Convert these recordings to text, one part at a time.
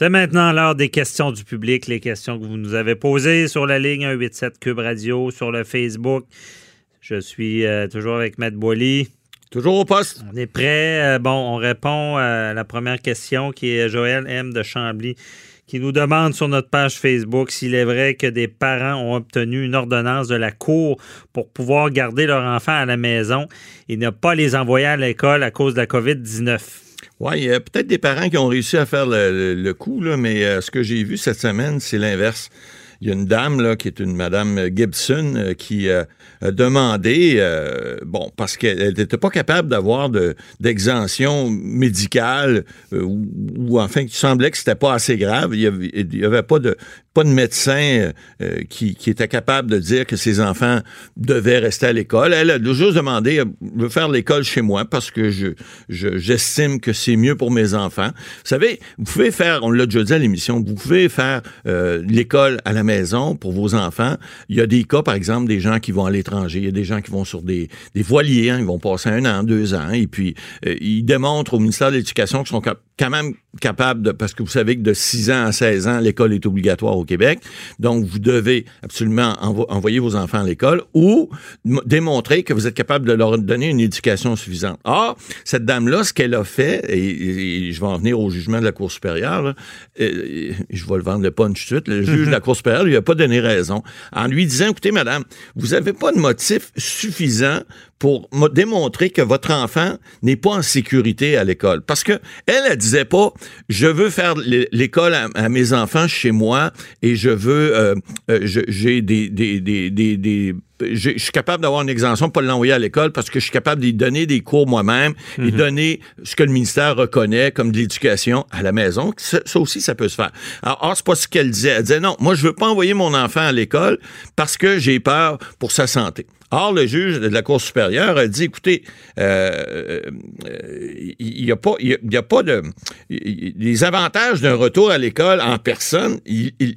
C'est maintenant l'heure des questions du public, les questions que vous nous avez posées sur la ligne 187 Cube Radio, sur le Facebook. Je suis euh, toujours avec Matt Boily. Toujours au poste. On est prêt. Euh, bon, on répond à la première question qui est Joël M. de Chambly qui nous demande sur notre page Facebook s'il est vrai que des parents ont obtenu une ordonnance de la Cour pour pouvoir garder leur enfant à la maison et ne pas les envoyer à l'école à cause de la COVID-19. Oui, il y a peut-être des parents qui ont réussi à faire le, coup, là, mais euh, ce que j'ai vu cette semaine, c'est l'inverse. Il y a une dame là, qui est une Madame Gibson euh, qui euh, a demandé, bon, parce qu'elle n'était pas capable d'avoir d'exemption médicale ou, enfin, il semblait que c'était pas assez grave. Il n'y avait, pas de pas de médecin qui, était capable de dire que ses enfants devaient rester à l'école. Elle a juste demandé, je veux faire l'école chez moi parce que je j'estime que c'est mieux pour mes enfants. Vous savez, vous pouvez faire, on l'a déjà dit à l'émission, vous pouvez faire l'école à la maison pour vos enfants. Il y a des cas, par exemple, des gens qui vont à l'étranger. Il y a des gens qui vont sur des, voiliers. Hein. ils vont passer un an, deux ans. Et puis, euh, ils démontrent au ministère de l'Éducation qu'ils sont quand même capables de... Parce que vous savez que de 6 ans à 16 ans, l'école est obligatoire au Québec. Donc, vous devez absolument envoyer vos enfants à l'école ou démontrer que vous êtes capable de leur donner une éducation suffisante. Or, cette dame-là, ce qu'elle a fait, et, je vais en venir au jugement de la Cour supérieure, je vais le vendre le punch tout de suite, le juge de la Cour supérieure lui a pas donné raison en lui disant, écoutez, madame, vous n'avez pas de motif suffisant pour démontrer que votre enfant n'est pas en sécurité à l'école. Parce que elle, elle disait pas, je veux faire l'école à, mes enfants chez moi et je veux, euh, euh, j'ai des, des, des, des je suis capable d'avoir une exemption, pas l'envoyer à l'école parce que je suis capable de donner des cours moi-même et mhm. donner ce que le ministère reconnaît comme de l'éducation à la maison. Ça, aussi, ça peut se faire. Alors, c'est pas ce qu'elle disait. Elle disait non, moi, je veux pas envoyer mon enfant à l'école parce que j'ai peur pour sa santé. Or, le juge de la Cour supérieure a dit, écoutez, euh, euh, il n'y a pas, il y a pas de, les avantages d'un retour à l'école en personne,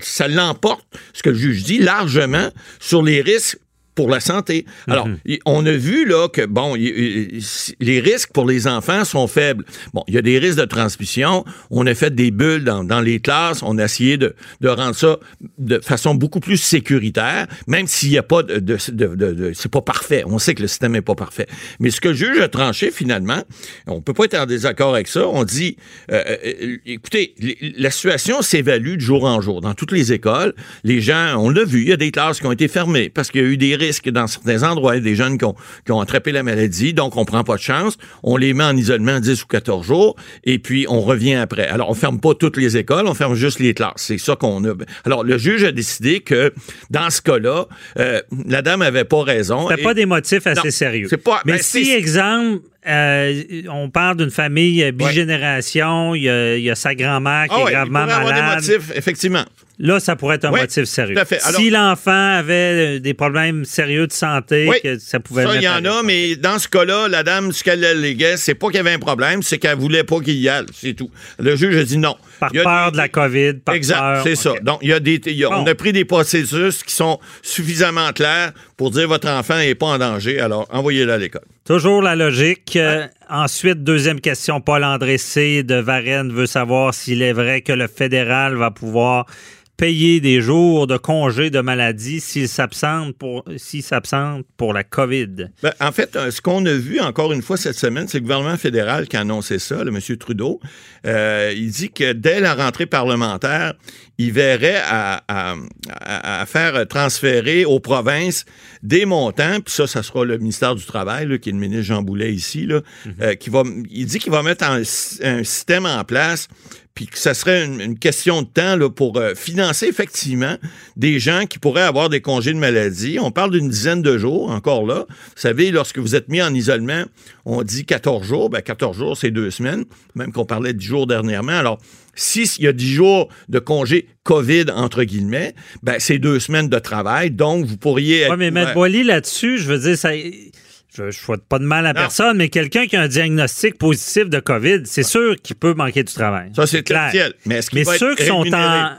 ça l'emporte, ce que le juge dit, largement sur les risques pour la santé. Alors, mhm. on a vu là que bon, les risques pour les enfants sont faibles. Bon, il y a des risques de transmission. On a fait des bulles dans, dans les classes. On a essayé de, de, rendre ça de façon beaucoup plus sécuritaire, même s'il n'y a pas de, de, de c'est pas parfait. On sait que le système n'est pas parfait. Mais ce que le juge a tranché finalement, on peut pas être en désaccord avec ça. On dit, euh, euh, écoutez, la situation s'évalue de jour en jour dans toutes les écoles. Les gens, on l'a vu, il y a des classes qui ont été fermées parce qu'il y a eu des risques que dans certains endroits. Il y a des jeunes qui ont, attrapé la maladie, donc on prend pas de chance. On les met en isolement 10 ou 14 jours, et puis on revient après. Alors, on ferme pas toutes les écoles, on ferme juste les classes. C'est ça qu'on a. Alors, le juge a décidé que, dans ce cas-là, euh, la dame avait pas raison. C'était pas des motifs assez sérieux. Pas, Mais ben, si, exemple, euh, on parle d'une famille bigénération, il, y a, sa grand-mère qui ah est gravement malade. Avoir des motifs, effectivement. Là, ça pourrait être un motif sérieux. si l'enfant avait euh, des problèmes sérieux de santé, que ça pouvait Ça, il y en a, mais dans ce cas-là, la dame, ce qu'elle alléguait, c'est pas qu'il y avait un problème, c'est qu'elle voulait pas qu'il y aille, c'est tout. Le juge a dit non. Par peur de la COVID, par Exact, c'est ça. Donc, il y a des, on a pris des processus qui sont suffisamment clairs pour dire votre enfant n'est pas en danger, alors envoyez-le à l'école. Toujours la logique. Euh, ensuite, deuxième question, Paul-André C. de Varennes veut savoir s'il est vrai que le fédéral va pouvoir payer des jours de congé de maladie s'il s'absente pour, pour la COVID? Ben, en fait, euh, ce qu'on a vu encore une fois cette semaine, c'est le gouvernement fédéral qui a annoncé ça, le M. Trudeau. Euh, il dit que dès la rentrée parlementaire, il verrait à, faire transférer aux provinces des montants, puis ça, ça sera le ministère du Travail, qui est le ministre Jean Boulet ici, là, mm-hmm. euh, qui va, il dit qu'il va mettre un système en place puis que ça serait une, question de temps là, pour euh, financer effectivement des gens qui pourraient avoir des congés de maladie. On parle d'une dizaine de jours, encore là. Vous savez, lorsque vous êtes mis en isolement, on dit 14 jours. Ben, 14 jours, c'est deux semaines, même qu'on parlait de 10 jours dernièrement. Alors, s'il y a 10 jours de congé COVID, entre guillemets, ben, c'est deux semaines de travail. Donc, vous pourriez. Oui, mais Maître Boily, là-dessus, je veux dire, ça. Je ne souhaite pas de mal à personne, mais quelqu'un qui a un diagnostic positif de COVID, c'est sûr qu'il peut manquer du travail. Ça, c'est clair. Mais, qu'il Mais ceux qui sont en.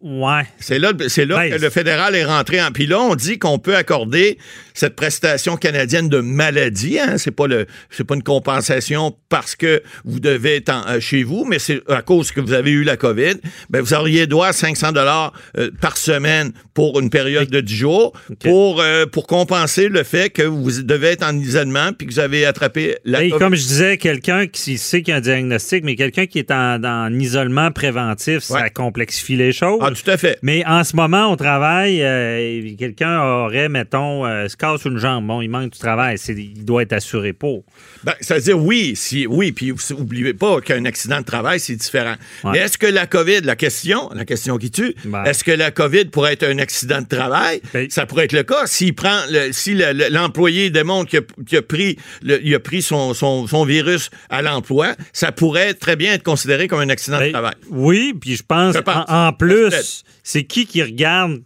Ouais. C'est là, c'est là Ben, que le fédéral est rentré en. Puis là, on dit qu'on peut accorder cette prestation canadienne de maladie. Hein? C'est pas le, c'est pas une compensation parce que vous devez être en- euh, chez vous, mais c'est à cause que vous avez eu la COVID. Ben, vous auriez droit à 500 dollars euh, par semaine pour une période de 10 jours pour euh, pour compenser le fait que vous devez être en isolement puis que vous avez attrapé la Hey, COVID. comme je disais, quelqu'un qui sait qu'il y a un diagnostic, mais quelqu'un qui est en, en isolement préventif, ça complexifie les choses. Ah, tout à fait. Mais en ce moment, au travail, euh, quelqu'un aurait, mettons, euh, se casse une jambe. Bon, il manque du travail. Il doit être assuré pour. Ben, c'est-à-dire, oui, si, oui, puis n'oubliez pas qu'un accident de travail, c'est différent. Ouais. Mais est-ce que la COVID, la question, la question qui tue, Ben. est-ce que la COVID pourrait être un accident de travail? Ben. Ça pourrait être le cas. S'il prend, le- si le- le- l'employé démontre qu'il a, pris, le- il a pris son, son- son virus à l'emploi, ça pourrait très bien être considéré comme un accident de Ben, travail. oui, puis je pense, Je pense. En, en Peut-être. C'est qui qui regarde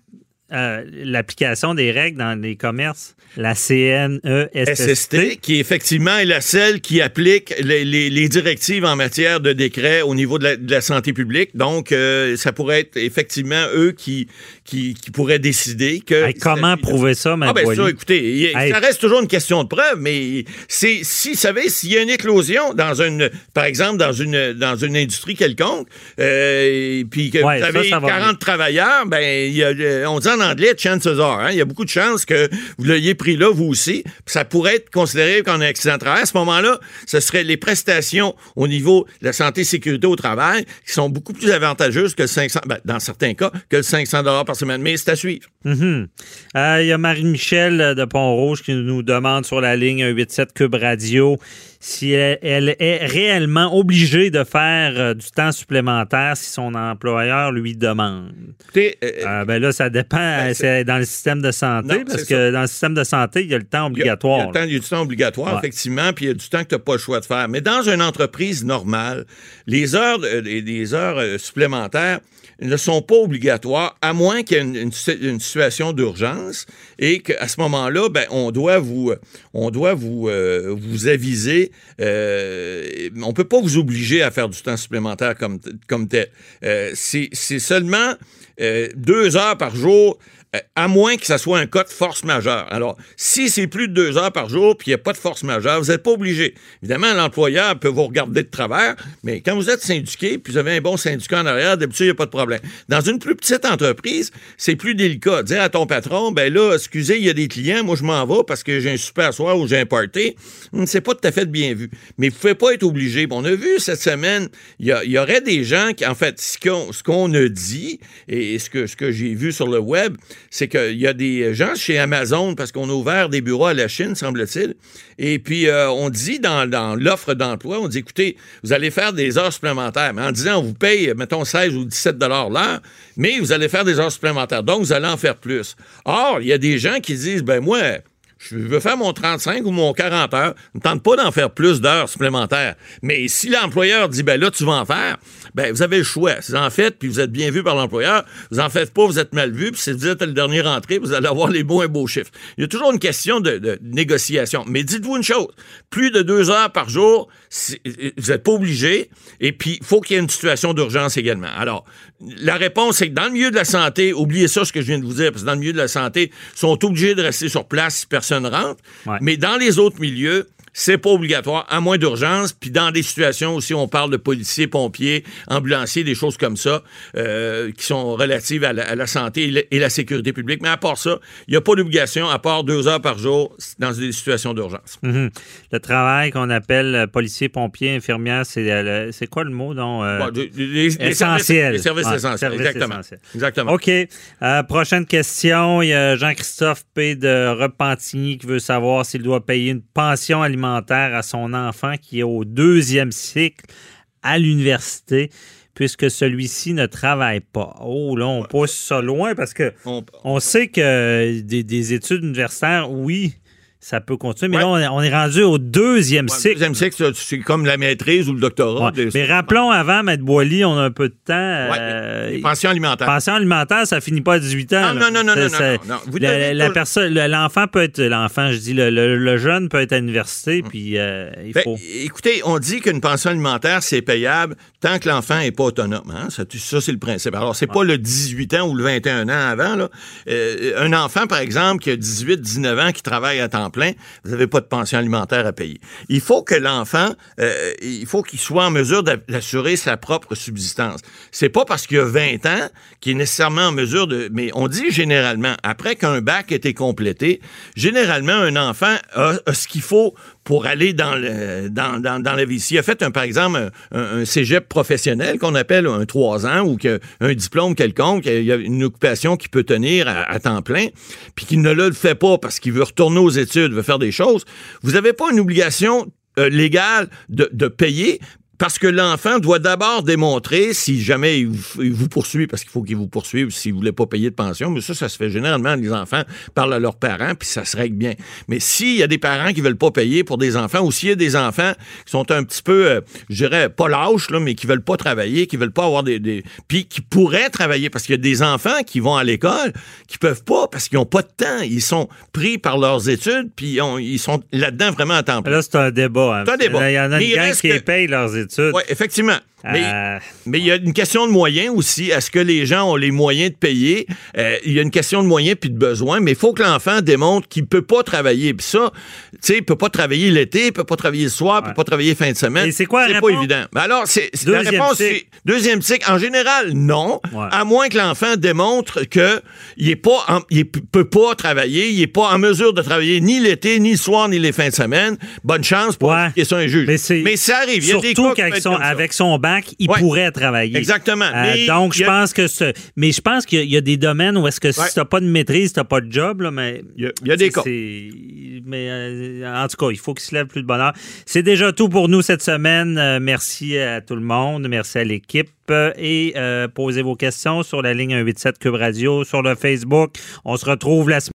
euh, l'application des règles dans les commerces? La CNESST. SST, qui effectivement est la seule qui applique les, les- les directives en matière de décret au niveau de la, de la santé publique. Donc, euh, ça pourrait être effectivement eux qui, qui, qui pourraient décider que... Hey, comment prouver ça, Ah ben ça, écoutez, Hey. ça reste toujours une question de preuve, mais c'est si, vous savez, s'il y a une éclosion dans une, par exemple, dans une, dans une industrie quelconque, euh, et puis que Ouais, vous avez ça va 40 travailleurs, ben, il y a, euh, on dit en chances are, hein, il y a beaucoup de chances que vous l'ayez pris là, vous aussi, ça pourrait être considéré comme un accident de travail. À ce moment-là, ce seraient les prestations au niveau de la santé et sécurité au travail qui sont beaucoup plus avantageuses que le 500, ben, dans certains cas, que le 500 par semaine. Mais c'est à suivre. Mhm. Euh, Il y a Marie-Michel euh, de Pont-Rouge qui nous demande sur la ligne 187 Cube Radio si elle, elle est réellement obligée de faire euh, du temps supplémentaire si son employeur lui demande. Écoutez, euh, Euh, ben là, ça dépend. Ben, c'est dans le système de santé, Non, parce que ça. dans le système de santé, il y a le temps Il y a- Il y, a obligatoire. le temps- il y a du temps obligatoire, Ouais. effectivement, puis il y a du temps que tu n'as pas le choix de faire. Mais dans une entreprise normale, les heures, les, heures supplémentaires ne sont pas obligatoires, à moins qu'il y ait une, une si- une situation d'urgence et qu'à ce moment-là, ben, on doit vous, on doit vous, euh, vous aviser. euh, on peut pas vous obliger à faire du temps supplémentaire comme, comme tel. Euh, c'est seulement deux heures par jour à moins que ça soit un cas de force majeure. Alors, si c'est plus de deux heures par jour puis il n'y a pas de force majeure, vous n'êtes pas obligé. Évidemment, l'employeur peut vous regarder de travers, mais quand vous êtes syndiqué puis vous avez un bon syndicat en arrière, d'habitude, il n'y a pas de problème. Dans une plus petite entreprise, c'est plus délicat. Dire à ton patron, ben là, excusez, il y a des clients, moi je m'en vais parce que j'ai un super soir ou j'ai un party. Hum, C'est pas tout à fait bien vu. Mais vous ne pouvez pas être obligé. On a vu cette semaine, il y, y aurait des gens qui, en fait, ce qu'on qu'on a dit et ce que, ce que j'ai vu sur le web, c'est qu'il y a des gens chez Amazon, parce qu'on a ouvert des bureaux à la Chine, semble-t-il, et puis euh, on dit dans, l'offre d'emploi, on dit, écoutez, vous allez faire des heures supplémentaires, mais en disant, on vous paye, mettons, 16 ou 17 dollars l'heure, mais vous allez faire des heures supplémentaires, donc vous allez en faire plus. Or, il y a des gens qui disent, ben moi, je veux faire mon 35 ou mon 40 heures. Ne tente pas d'en faire plus d'heures supplémentaires. Mais si l'employeur dit, ben là, tu vas en faire, ben vous avez le choix. Si vous en faites, puis vous êtes bien vu par l'employeur, vous en faites pas, vous êtes mal vu, puis si vous êtes le dernier rentré, vous allez avoir les beaux et beaux chiffres. Il y a toujours une question de, négociation. Mais dites-vous une chose, plus de deux heures par jour, vous n'êtes pas obligé, et puis il faut qu'il y ait une situation d'urgence également. Alors, la réponse, c'est que dans le milieu de la santé, oubliez ça, ce que je viens de vous dire, parce que dans le milieu de la santé, sont obligés de rester sur place personne rentre. Ouais. Mais dans les autres milieux, c'est pas obligatoire, à moins d'urgence. Puis dans des situations aussi, on parle de policiers, pompiers, ambulanciers, des choses comme ça, euh, qui sont relatives à la, à la santé et la, et la sécurité publique. Mais à part ça, il n'y a pas d'obligation, à part deux heures par jour dans des situations d'urgence. Mhm. Le travail qu'on appelle euh, policier, pompier, infirmière, c'est euh, c'est quoi le mot? Donc, euh, Bon, services- essentiel. Les services Ouais, essentiels, services exactement. essentiels. Exactement. OK. Euh, prochaine question. Il y a Jean-Christophe P. de Repentigny qui veut savoir s'il doit payer une pension alimentaire à son enfant qui est au deuxième cycle à l'université puisque celui-ci ne travaille pas. Oh, là, on pousse ça loin parce que On- on sait que des, des études universitaires, oui, ça peut continuer. Mais Ouais. là, on est, rendu au deuxième Ouais, cycle. deuxième cycle, c'est comme la maîtrise ou le doctorat. Ouais. Des- Mais rappelons avant, Maître Boily, on a un peu de temps. euh, les pensions alimentaires. Pension alimentaire, ça finit pas à 18 ans. Ah, non, non, non, non, ça- non, non. Vous la- personne, le- l'enfant peut être, l'enfant, je dis, le, le- le jeune peut être à l'université, puis euh, il Ben, faut. écoutez, on dit qu'une pension alimentaire, c'est payable tant que l'enfant n'est pas autonome. hein. Ça, ça, c'est le principe. Alors, c'est pas le 18 ans ou le 21 ans avant. Là. Euh, un enfant, par exemple, qui a 18, 19 ans, qui travaille à temps plein, vous n'avez pas de pension alimentaire à payer. Il faut que l'enfant, euh, il faut qu'il soit en mesure d'a- d'assurer sa propre subsistance. C'est pas parce qu'il a 20 ans qu'il est nécessairement en mesure de... Mais on dit généralement, après qu'un bac ait été complété, généralement, un enfant a, a ce qu'il faut pour aller dans, le, dans, dans, dans la vie. S'il a fait, un, par exemple, un, un professionnel qu'on appelle un 3 ans ou un diplôme quelconque, il y a une occupation qu'il peut tenir à, temps plein, puis qu'il ne le fait pas parce qu'il veut retourner aux études, veut faire des choses, vous n'avez pas une obligation euh, légale de, de payer, parce que l'enfant doit d'abord démontrer, si jamais il vous, il vous poursuit, parce qu'il faut qu'il vous poursuive s'il ne voulait pas payer de pension, mais ça, ça se fait généralement, les enfants parlent à leurs parents, puis ça se règle bien. Mais s'il y a des parents qui veulent pas payer pour des enfants, ou s'il y a des enfants qui sont un petit peu, euh, je dirais, pas lâches, là, mais qui veulent pas travailler, qui veulent pas avoir des... des puis qui pourraient travailler, parce qu'il y a des enfants qui vont à l'école, qui peuvent pas, parce qu'ils ont pas de temps. Ils sont pris par leurs études, puis ils, ont- ils sont là-dedans vraiment à temps plein. Là, c'est un débat. hein. C'est un débat. Il y en a une gang qui que- paye leurs études. Oui, effectivement. Mais, Euh, mais il y a une question de moyens aussi. Est-ce que les gens ont les moyens de payer? Euh, il y a une question de moyens puis de besoins, mais il faut que l'enfant démontre qu'il peut pas travailler. Puis ça, tu sais, il peut pas travailler l'été, il peut pas travailler le soir, il peut pas travailler fin de semaine. Et c'est quoi la C'est pas évident. Mais alors, c'est, la réponse, cycle. c'est deuxième cycle. En général, non. Ouais. À moins que l'enfant démontre que il est pas, en- il p- peut pas travailler, il est pas en mesure de travailler ni l'été, ni le soir, ni les fins de semaine. Bonne chance pour Ouais. ça à un juge. Mais c'est- ça arrive. Il y a des cas être son, avec son bac, il Ouais. pourrait travailler. Exactement. Euh, Mais donc, je a- pense que ce. Mais je pense qu'il y a- il y, a des domaines où est-ce que Ouais. si t'as pas de maîtrise, t'as pas de job, là, mais. Il y a- il y a des cas. Mais euh, en tout cas, il faut qu'il se lève plus de bonheur. C'est déjà tout pour nous cette semaine. Euh, merci à tout le monde. Merci à l'équipe. Et euh, posez vos questions sur la ligne 187 Cube Radio, sur le Facebook. On se retrouve la semaine